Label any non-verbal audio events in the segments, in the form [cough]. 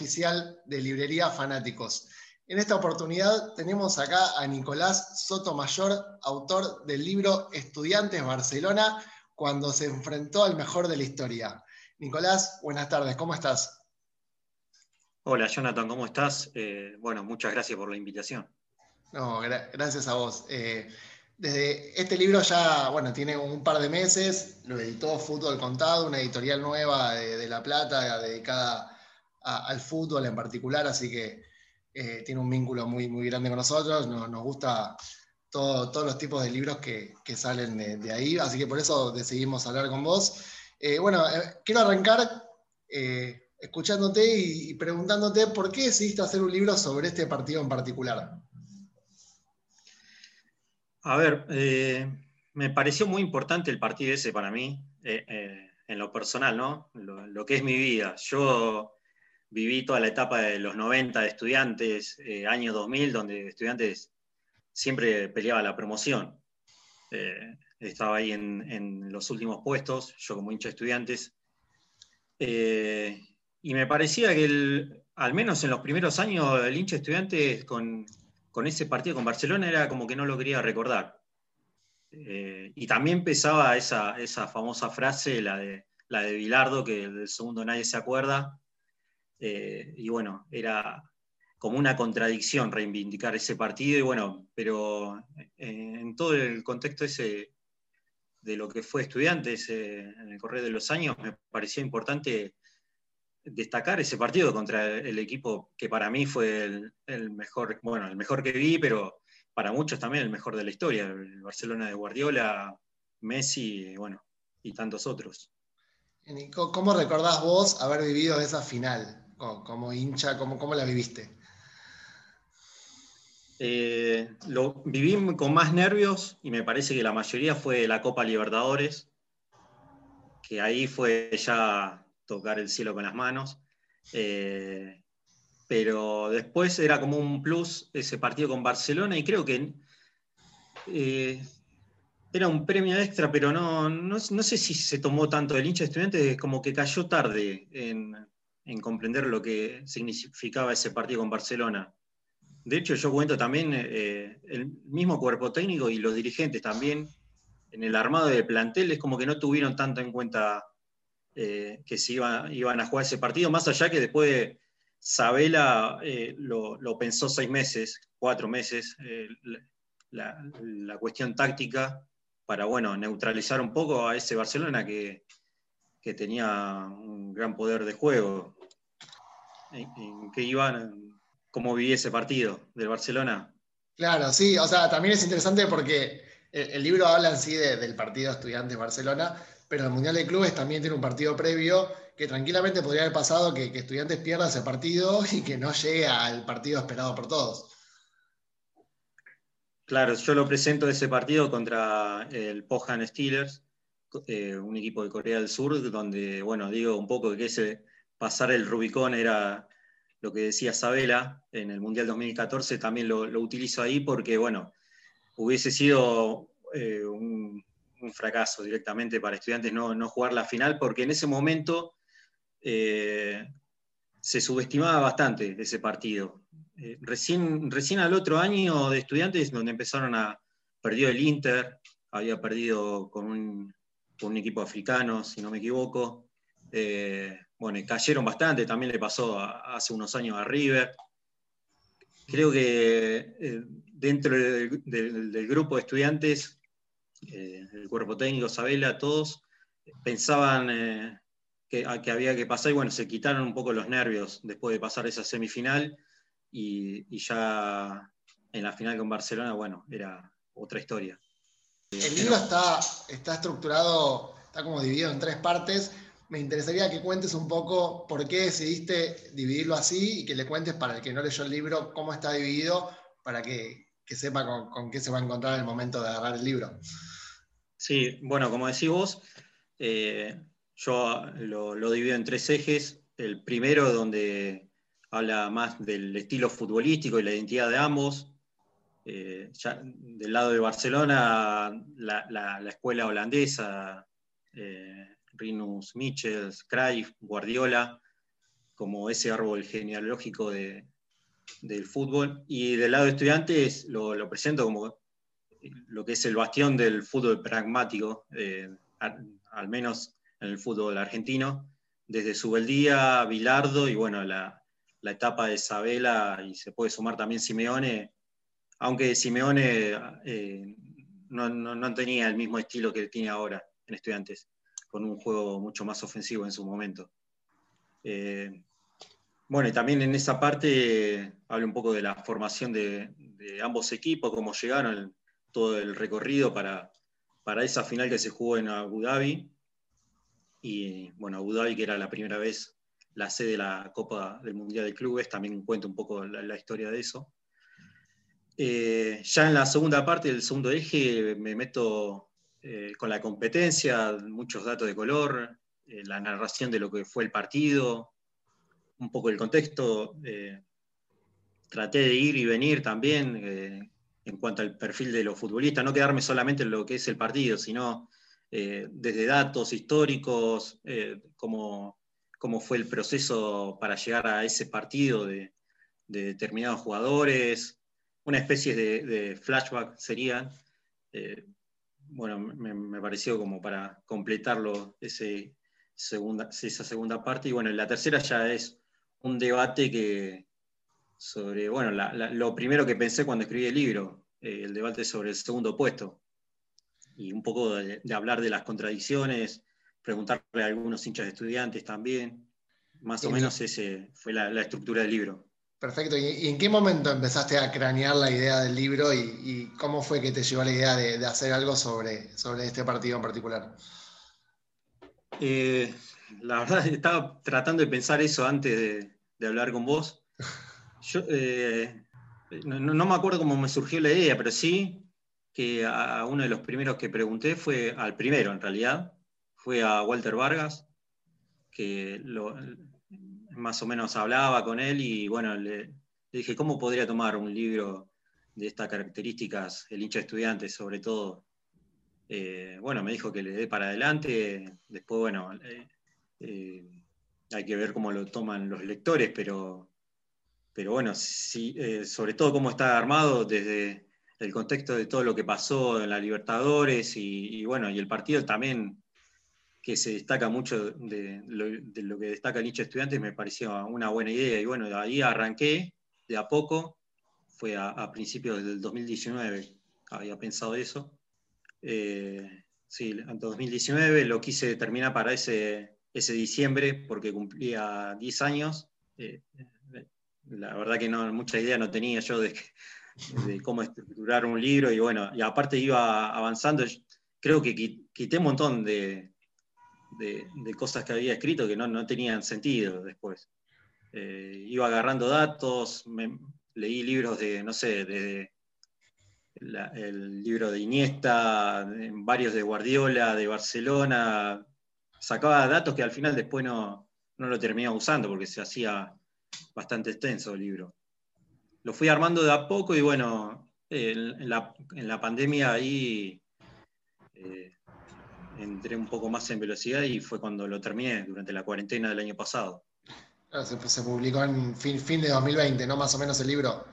oficial de Librería Fanáticos. En esta oportunidad tenemos acá a Nicolás Sotomayor, autor del libro Estudiantes Barcelona, cuando se enfrentó al mejor de la historia. Nicolás, buenas tardes, ¿cómo estás? Hola Jonathan, ¿cómo estás? Eh, bueno, muchas gracias por la invitación. No, gracias a vos. Eh, desde este libro ya, bueno, tiene un par de meses, lo editó Fútbol Contado, una editorial nueva de, La Plata dedicada al fútbol en particular, así que eh, tiene un vínculo muy, muy grande con nosotros, nos, nos gusta todos los tipos de libros que, salen de, ahí, así que por eso decidimos hablar con vos. Eh, bueno, eh, quiero arrancar escuchándote y, preguntándote por qué decidiste hacer un libro sobre este partido en particular. A ver, me pareció muy importante el partido ese para mí, en lo personal, ¿no? Lo, que es mi vida. Yo viví toda la etapa de los 90 de estudiantes, año 2000, donde estudiantes siempre peleaba la promoción. estaba ahí en, los últimos puestos, yo como hincha de estudiantes. y me parecía que, al menos en los primeros años, el hincha estudiantes con, con ese partido con Barcelona era como que no lo quería recordar. Eh, y también pesaba esa, esa, famosa frase, la de, la de Bilardo, que del segundo nadie se acuerda. Eh, y bueno, era como una contradicción reivindicar ese partido, y bueno, pero eh, en todo el contexto ese de lo que fue estudiantes en el correr de los años, me parecía importante destacar ese partido contra el equipo que para mí fue el, mejor, bueno, el mejor que vi, pero para muchos también el mejor de la historia, el Barcelona de Guardiola, Messi, bueno, y tantos otros. ¿Cómo recordás vos haber vivido esa final como, hincha? ¿Cómo, ¿Cómo, la viviste? Eh, lo viví con más nervios y me parece que la mayoría fue la Copa Libertadores, que ahí fue ya tocar el cielo con las manos. Eh, pero después era como un plus ese partido con Barcelona y creo que eh, era un premio extra, pero no, no, sé si se tomó tanto el hincha de estudiantes, como que cayó tarde en, comprender lo que significaba ese partido con Barcelona. De hecho, yo cuento también eh, el mismo cuerpo técnico y los dirigentes también en el armado de plantel es como que no tuvieron tanto en cuenta eh, que se iban a jugar ese partido, más allá que después Sabela eh, lo, pensó seis meses, cuatro meses, eh, la, cuestión táctica para bueno, neutralizar un poco a ese Barcelona que, tenía un gran poder de juego. ¿En, qué iban? ¿Cómo viví ese partido del Barcelona? Claro, sí, o sea, también es interesante porque el, libro habla en sí del partido Estudiantes Barcelona, pero el Mundial de Clubes también tiene un partido previo que tranquilamente podría haber pasado que, Estudiantes pierda ese partido y que no llegue al partido esperado por todos. Claro, yo lo presento ese partido contra el Pohan Steelers, eh, un equipo de Corea del Sur, donde, bueno, digo un poco que ese pasar el Rubicón era lo que decía Sabela en el Mundial 2014, también lo, utilizo ahí porque, bueno, hubiese sido eh, un, fracaso directamente para estudiantes no, jugar la final, porque en ese momento eh, se subestimaba bastante ese partido. Recién, recién al otro año de estudiantes, donde empezaron a. perdió el Inter, había perdido con un, equipo africano, si no me equivoco. Eh, bueno, cayeron bastante, también le pasó hace unos años a River. Creo que dentro del grupo de estudiantes eh, el cuerpo técnico, Sabela, todos pensaban eh, que, había que pasar y bueno, se quitaron un poco los nervios después de pasar esa semifinal y, ya en la final con Barcelona, bueno, era otra historia. El libro está, está estructurado, está como dividido en tres partes. Me interesaría que cuentes un poco por qué decidiste dividirlo así y que le cuentes para el que no leyó el libro cómo está dividido para que, sepa con, qué se va a encontrar en el momento de agarrar el libro. Sí, bueno, como decís vos, eh, yo lo, divido en tres ejes. El primero, donde habla más del estilo futbolístico y la identidad de ambos. Eh, del lado de Barcelona, la, escuela holandesa, eh, Rinus Michels, Cruyff, Guardiola, como ese árbol genealógico del fútbol. Y del lado de estudiantes lo, presento como lo que es el bastión del fútbol pragmático, eh, al, menos en el fútbol argentino, desde Subeldía, Bilardo y bueno, la, etapa de Isabela, y se puede sumar también Simeone, aunque Simeone eh, no, tenía el mismo estilo que tiene ahora en estudiantes, con un juego mucho más ofensivo en su momento. Eh, bueno, y también en esa parte hablo un poco de la formación de, ambos equipos, cómo llegaron, todo el recorrido para, para, esa final que se jugó en Abu Dhabi. Y bueno, Abu Dhabi, que era la primera vez la sede de la Copa del Mundial de Clubes, también cuento un poco la, historia de eso. Eh, ya en la segunda parte del segundo eje me meto eh, con la competencia, muchos datos de color, eh, la narración de lo que fue el partido, un poco el contexto. Traté de ir y venir también en cuanto al perfil de los futbolistas, no quedarme solamente en lo que es el partido, sino desde datos históricos, cómo, cómo, fue el proceso para llegar a ese partido de, determinados jugadores, una especie de, flashback sería. bueno, me, pareció como para completarlo ese, segunda, esa segunda parte. Y bueno, la tercera ya es un debate que sobre, bueno, lo primero que pensé cuando escribí el libro, eh, el debate sobre el segundo puesto, y un poco de, hablar de las contradicciones, preguntarle a algunos hinchas de estudiantes también, más o menos ese fue la, estructura del libro. Perfecto, ¿Y, en qué momento empezaste a cranear la idea del libro y, cómo fue que te llevó la idea de, hacer algo sobre, sobre este partido en particular? Eh, la verdad [laughs] estaba tratando de pensar eso antes de, hablar con vos. Yo eh, no, me acuerdo cómo me surgió la idea, pero sí que a uno de los primeros que pregunté fue, al primero en realidad, fue a Walter Vargas, que más o menos hablaba con él y bueno, le, dije, ¿cómo podría tomar un libro de estas características el hincha estudiante, sobre todo? Eh, bueno, me dijo que le dé para adelante, después, bueno, eh, eh, hay que ver cómo lo toman los lectores, pero, pero bueno, sobre todo cómo está armado desde el contexto de todo lo que pasó en la Libertadores y, bueno, y el partido también que se destaca mucho de lo, que destaca el nicho estudiantes, me pareció una buena idea. Y bueno, de ahí arranqué de a poco, fue a, principios del 2019, había pensado eso. Eh, sí, en 2019 lo quise terminar para ese, ese diciembre porque cumplía 10 años. Eh, la verdad que no, mucha idea no tenía yo de, cómo estructurar un libro y bueno, y aparte iba avanzando. Creo que quité un montón de, cosas que había escrito que no, tenían sentido después. Eh, iba agarrando datos, leí libros de, no sé, de, el libro de Iniesta, varios de Guardiola, de Barcelona, sacaba datos que al final después no, lo terminaba usando porque se hacía bastante extenso el libro. Lo fui armando de a poco y bueno, en, la, pandemia ahí entré un poco más en velocidad y fue cuando lo terminé, durante la cuarentena del año pasado. se, publicó en fin, fin de 2020, ¿no? Más o menos el libro.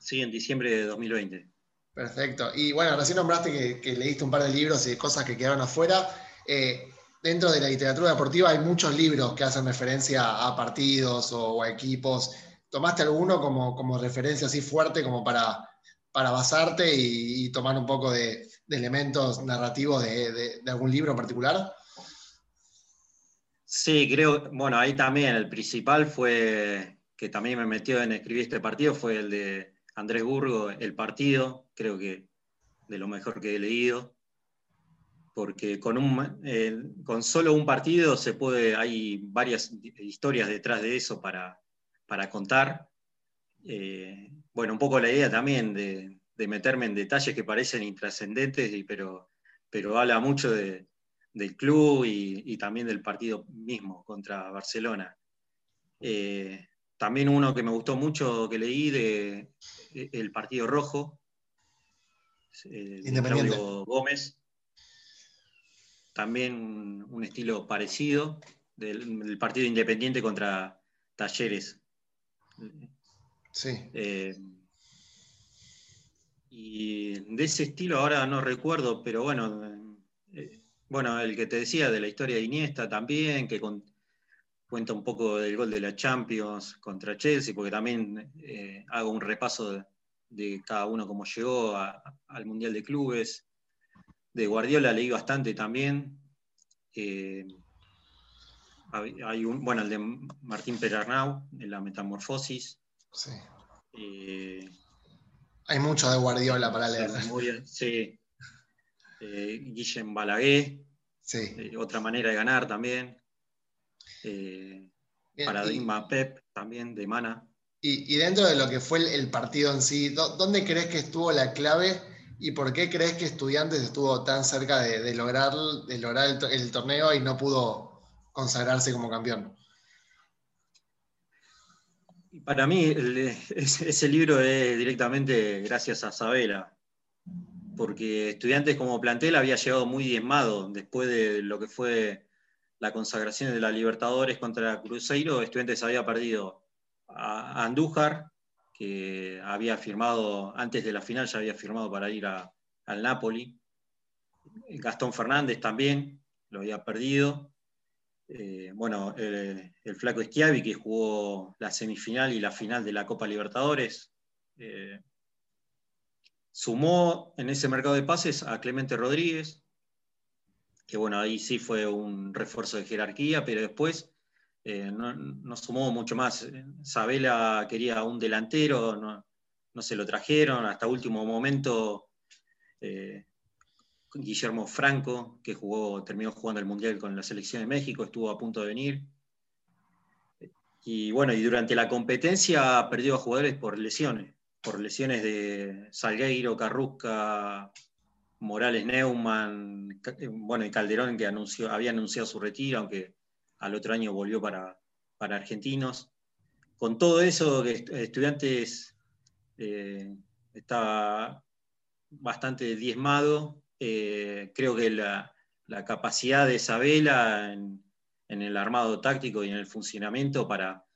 Sí, en diciembre de 2020. Perfecto. Y bueno, recién nombraste que, leíste un par de libros y cosas que quedaron afuera. Eh, dentro de la literatura deportiva hay muchos libros que hacen referencia a partidos o, a equipos. ¿Tomaste alguno como, referencia así fuerte como para, para basarte y, tomar un poco de, elementos narrativos de, algún libro en particular? Sí, creo, bueno, ahí también el principal fue, que también me metió en escribir este partido, fue el de Andrés Burgo, El Partido, creo que de lo mejor que he leído, porque con, un, eh, con solo un partido se puede, hay varias historias detrás de eso para, para contar. Eh, bueno, un poco la idea también de, meterme en detalles que parecen intrascendentes, pero, pero habla mucho del club y, también del partido mismo contra Barcelona. Eh, también uno que me gustó mucho que leí de El Partido Rojo, Independiente. Gómez. también un, estilo parecido del, partido independiente contra Talleres. Sí. Eh, y de ese estilo ahora no recuerdo, pero bueno, eh, bueno, el que te decía de la historia de Iniesta también, que cuenta un poco del gol de la Champions contra Chelsea, porque también eh, hago un repaso de, cada uno cómo llegó al Mundial de Clubes. De Guardiola leí bastante también. Hay un, bueno, el de Martín Perarnau, en la Metamorfosis. Sí. Hay mucho de Guardiola para leer. sí. Eh, Guillem Balaguer. Sí. Eh, otra manera de ganar también. Eh, Paradigma Pep también, de Mana. Y, dentro de lo que fue el, partido en sí, ¿dónde crees que estuvo la clave y por qué crees que Estudiantes estuvo tan cerca de, lograr, de lograr el, torneo y no pudo consagrarse como campeón? Para mí, ese libro es directamente gracias a Sabela, porque Estudiantes como plantel había llegado muy diezmado después de lo que fue la consagración de la Libertadores contra Cruzeiro. Estudiantes había perdido a Andújar, que había firmado, antes de la final ya había firmado para ir al Napoli. Gastón Fernández también lo había perdido. Eh, bueno, el, flaco Schiavi que jugó la semifinal y la final de la Copa Libertadores. Eh, sumó en ese mercado de pases a Clemente Rodríguez, que bueno, ahí sí fue un refuerzo de jerarquía, pero después eh, no, sumó mucho más. Sabela quería un delantero, no, se lo trajeron, hasta último momento Guillermo Franco, que jugó, terminó jugando el Mundial con la selección de México, estuvo a punto de venir. Y bueno, y durante la competencia perdió a jugadores por lesiones, por lesiones de Salgueiro, Carrusca, Morales Neumann, bueno, y Calderón que anunció, había anunciado su retiro, aunque al otro año volvió para, argentinos. Con todo eso, estudiantes eh, estaba bastante diezmado eh, creo que la, capacidad de Isabela en, el armado táctico y en el funcionamiento para,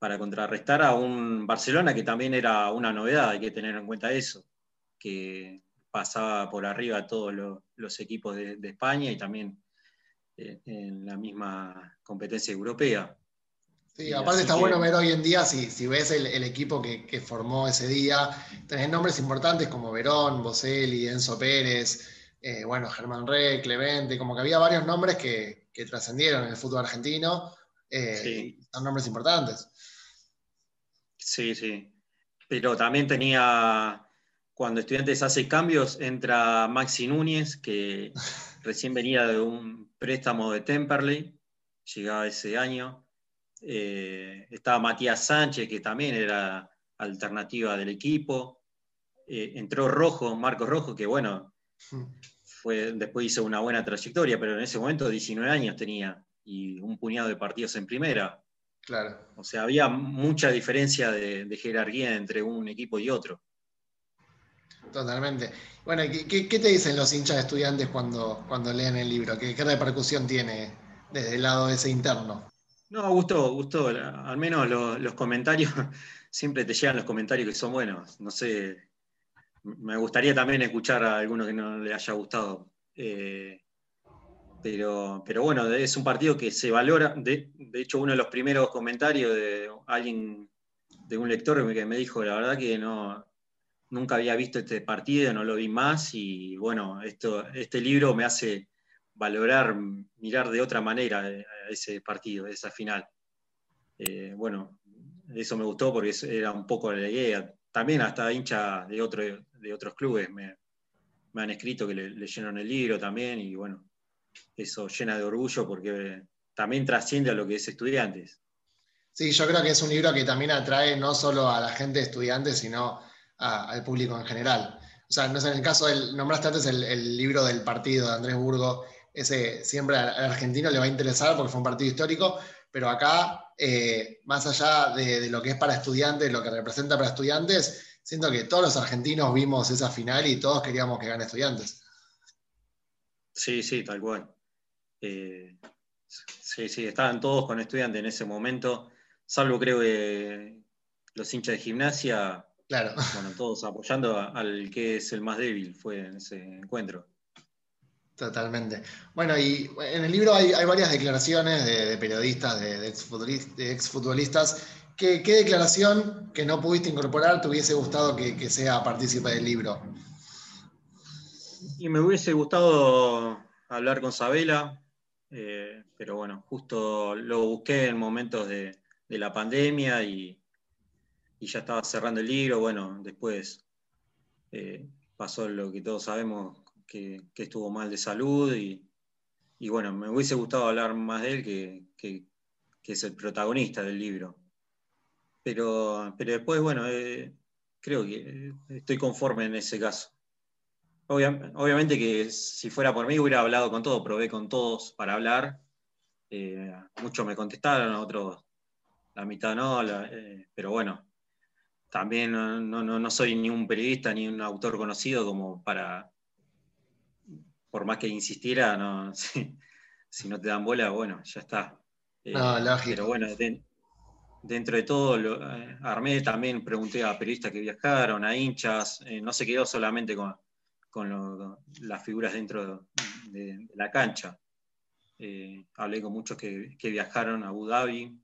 para contrarrestar a un Barcelona que también era una novedad, hay que tener en cuenta eso, que pasaba por arriba a todos los, equipos de, España y también eh, en la misma competencia europea. Sí, aparte está bueno ver hoy en día, si, si ves el, equipo que, formó ese día, tenés nombres importantes como Verón, Boselli, Enzo Pérez, eh, bueno, Germán Rey, Clemente, como que había varios nombres que, trascendieron en el fútbol argentino, eh, son nombres importantes. Sí, sí. Pero también tenía, cuando estudiantes hace cambios, entra Maxi Núñez, que [laughs] recién venía de un préstamo de Temperley, llegaba ese año. Eh, estaba Matías Sánchez, que también era alternativa del equipo. entró Rojo, Marcos Rojo, que bueno, hmm después hizo una buena trayectoria, pero en ese momento 19 años tenía y un puñado de partidos en primera. Claro. O sea, había mucha diferencia de, jerarquía entre un equipo y otro. Totalmente. Bueno, ¿qué, te dicen los hinchas de estudiantes cuando, cuando leen el libro? ¿Qué, repercusión tiene desde el lado ese interno? No, gustó, gustó. Al menos los comentarios, [laughs] siempre te llegan los comentarios que son buenos. No sé, me gustaría también escuchar a alguno que no le haya gustado. Eh, pero, pero bueno, es un partido que se valora. De, hecho, uno de los primeros comentarios de alguien, de un lector que me dijo, la verdad que no, nunca había visto este partido, no lo vi más y bueno, esto, este libro me hace valorar, mirar de otra manera ese partido, esa final. Eh, bueno, eso me gustó porque era un poco la idea. También hasta hincha de otro, de otros clubes me, han escrito que le, leyeron el libro también y bueno, eso llena de orgullo porque también trasciende a lo que es estudiantes. Sí, yo creo que es un libro que también atrae no solo a la gente de estudiantes, sino al público en general. O sea, no sé, en el caso del, nombraste antes el, libro del partido de Andrés Burgo, ese siempre al, argentino le va a interesar porque fue un partido histórico, pero acá, eh, más allá de, de, lo que es para estudiantes, lo que representa para estudiantes, siento que todos los argentinos vimos esa final y todos queríamos que gane estudiantes. Sí, sí, tal cual. Eh, sí, sí, estaban todos con estudiantes en ese momento, salvo creo que los hinchas de gimnasia, claro. bueno, todos apoyando al que es el más débil, fue en ese encuentro. Totalmente. Bueno, y en el libro hay, varias declaraciones de, periodistas, de, exfutbolistas. ¿Qué, declaración que no pudiste incorporar te hubiese gustado que, sea partícipe del libro? Y me hubiese gustado hablar con Sabela, eh, pero bueno, justo lo busqué en momentos de, la pandemia y, ya estaba cerrando el libro. Bueno, después eh, pasó lo que todos sabemos que, estuvo mal de salud y, bueno, me hubiese gustado hablar más de él, que, es el protagonista del libro. Pero, pero después, bueno, eh, creo que estoy conforme en ese caso. obviamente que si fuera por mí hubiera hablado con todos, probé con todos para hablar. Eh, muchos me contestaron, otros la mitad no, eh, pero bueno, también no, no, soy ni un periodista ni un autor conocido como para, por más que insistiera, no, [laughs] si, no te dan bola, bueno, ya está. Eh, no, lógico. Pero bueno, dentro de todo, lo, eh, armé también, pregunté a periodistas que viajaron, a hinchas, eh, no se quedó solamente con, las figuras dentro de, la cancha. hablé con muchos que, viajaron a Abu Dhabi.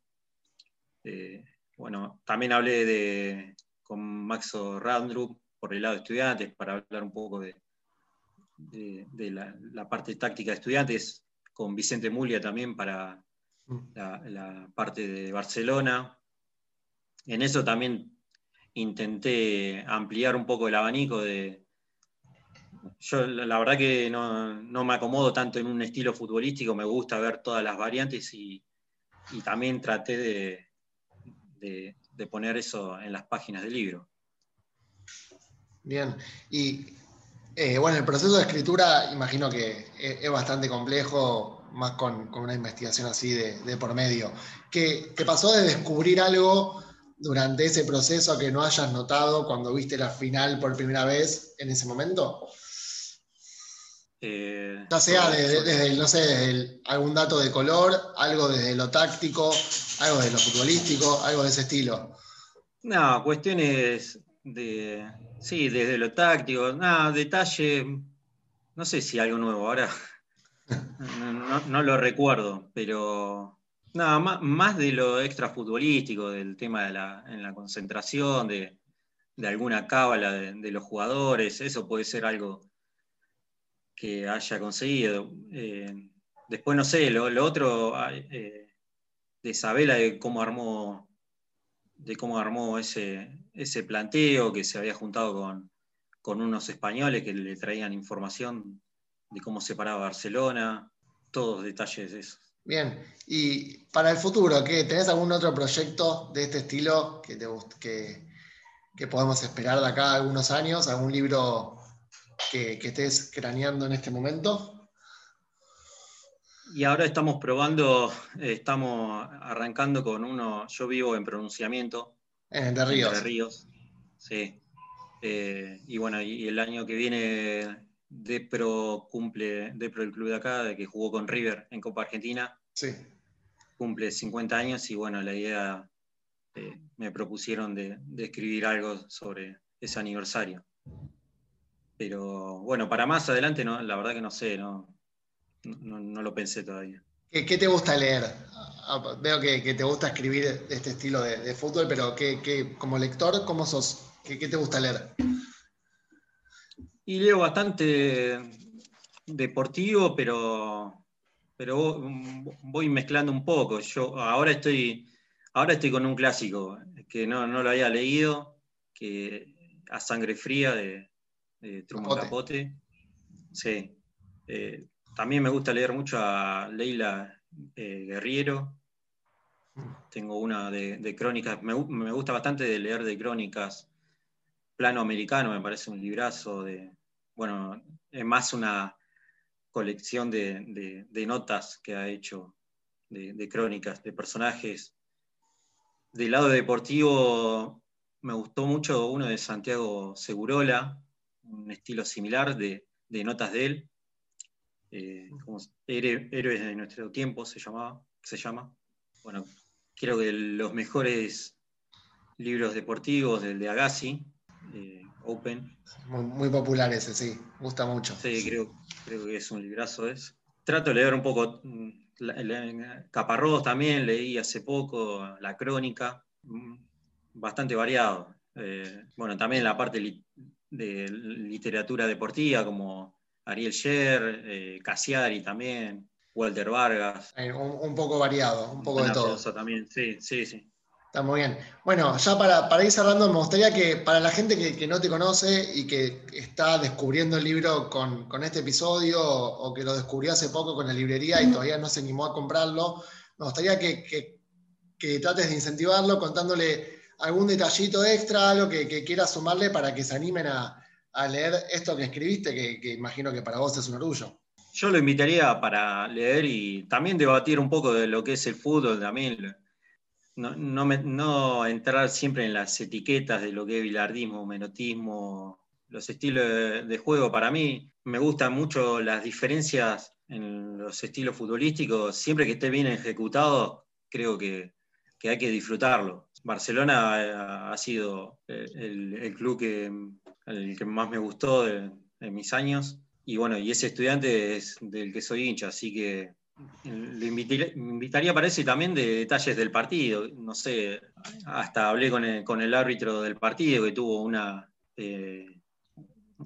bueno, también hablé con Maxo Randrup por el lado de estudiantes para hablar un poco de, de, la, parte táctica de estudiantes, con Vicente Mulia también para mm. la, parte de Barcelona. En eso también intenté ampliar un poco el abanico de... Yo la verdad que no, me acomodo tanto en un estilo futbolístico, me gusta ver todas las variantes y, también traté de, de, poner eso en las páginas del libro. Bien, y eh, bueno, el proceso de escritura imagino que es, bastante complejo, más con, una investigación así de, por medio. ¿Qué, ¿Te pasó de descubrir algo durante ese proceso que no hayas notado cuando viste la final por primera vez en ese momento? Eh, ya sea desde, no sé, algún dato de color, algo desde lo táctico, algo de lo futbolístico, algo de ese estilo. No, cuestiones de, Sí, desde lo táctico, nada, detalle, no sé si algo nuevo ahora, no, [laughs] lo recuerdo, pero nada, más, de lo extra futbolístico, del tema de la, en la concentración, de, alguna cábala de, los jugadores, eso puede ser algo que haya conseguido. Eh, después, no sé, lo, otro eh, de Isabela, de cómo armó de cómo armó ese, ese planteo, que se había juntado con, unos españoles que le traían información de cómo se paraba Barcelona, todos detalles de eso. Bien, y para el futuro, ¿qué? ¿tenés algún otro proyecto de este estilo que, te, que, que podemos esperar de acá a algunos años? ¿Algún libro que, que estés craneando en este momento? Y ahora estamos probando, eh, estamos arrancando con uno, yo vivo en pronunciamiento. En Entre Ríos. Entre Ríos, sí. Eh, y bueno, y, el año que viene Depro cumple, Depro el club de acá, de que jugó con River en Copa Argentina. Sí. Cumple 50 años y bueno, la idea, eh, me propusieron de, de escribir algo sobre ese aniversario. Pero bueno, para más adelante, no, la verdad que no sé, no, no, lo pensé todavía. ¿Qué, te gusta leer? Ah, veo que, te gusta escribir este estilo de, fútbol, pero ¿qué, como lector, ¿cómo sos? ¿Qué, te gusta leer? Y leo bastante deportivo, pero, pero voy mezclando un poco. Yo ahora estoy, ahora estoy con un clásico que no, lo había leído, que A Sangre Fría de, Truman Capote. Sí. Eh, también me gusta leer mucho a Leila eh, Guerriero. Tengo una de, crónicas, me, gusta bastante de leer de crónicas. Plano Americano me parece un librazo de, bueno, es más una colección de, notas que ha hecho, de, crónicas, de personajes. Del lado deportivo me gustó mucho uno de Santiago Segurola, un estilo similar de notas de él eh, Héroes de nuestro tiempo se llamaba, se llama. Bueno, creo que los mejores libros deportivos del de Agassi, eh, Open. Muy, popular ese, sí, gusta mucho. Sí, creo, creo que es un librazo. Es. Trato de leer un poco mm, Caparrós también, leí hace poco, La Crónica, mm, bastante variado. Eh, bueno, también la parte de literatura deportiva, como Ariel Sher, eh, Casiari también, Walter Vargas. Un, poco variado, un poco de todo. También, sí, sí, sí. Está muy bien. Bueno, ya para, ir cerrando, me gustaría que para la gente que, no te conoce y que está descubriendo el libro con, este episodio o, que lo descubrió hace poco con la librería y todavía no se animó a comprarlo, me gustaría que, trates de incentivarlo contándole algún detallito extra, algo que, quieras sumarle para que se animen a, leer esto que escribiste, que, imagino que para vos es un orgullo. Yo lo invitaría para leer y también debatir un poco de lo que es el fútbol también no, entrar siempre en las etiquetas de lo que es bilardismo, menotismo, los estilos de, juego. Para mí me gustan mucho las diferencias en los estilos futbolísticos. Siempre que esté bien ejecutado, creo que, hay que disfrutarlo. Barcelona ha sido el, club que, que más me gustó en mis años. Y bueno, y ese estudiante es del que soy hincha, así que le invitaría, para eso y también de detalles del partido. No sé, hasta hablé con el, árbitro del partido que tuvo una, eh,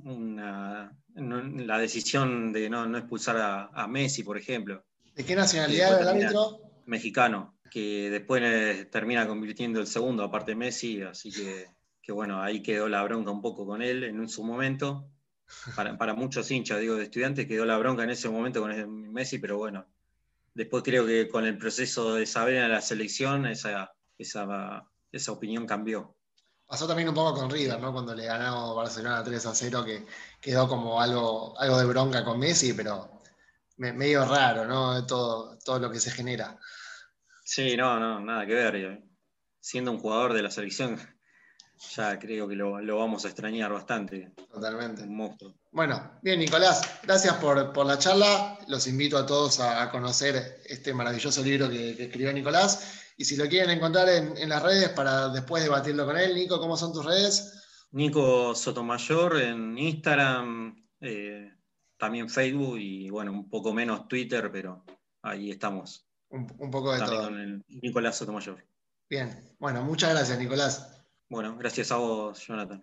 la decisión de no, expulsar a, Messi, por ejemplo. ¿De qué nacionalidad el árbitro? Mexicano, que después termina convirtiendo el segundo, aparte de Messi, así que, que, bueno, ahí quedó la bronca un poco con él en su momento. Para, para, muchos hinchas, digo, de estudiantes, quedó la bronca en ese momento con Messi, pero bueno, Después creo que con el proceso de saber a la selección, esa, esa, esa opinión cambió. Pasó también un poco con River, ¿no? Cuando le ganó Barcelona 3 a 0, que quedó como algo, algo de bronca con Messi, pero medio raro, ¿no? Todo, todo lo que se genera. Sí, no, no, nada que ver. Siendo un jugador de la selección, ya creo que lo, vamos a extrañar bastante. Totalmente. Un monstruo. Bueno, bien, Nicolás, gracias por, la charla. Los invito a todos a, conocer este maravilloso libro que, escribió Nicolás. Y si lo quieren encontrar en, las redes para después debatirlo con él, Nico, ¿cómo son tus redes? Nico Sotomayor en Instagram, eh, también Facebook y bueno, un poco menos Twitter, pero ahí estamos. Un, poco de todo. Con Nicolás Sotomayor. Bien, bueno, muchas gracias, Nicolás. Bueno, gracias a vos, Jonathan.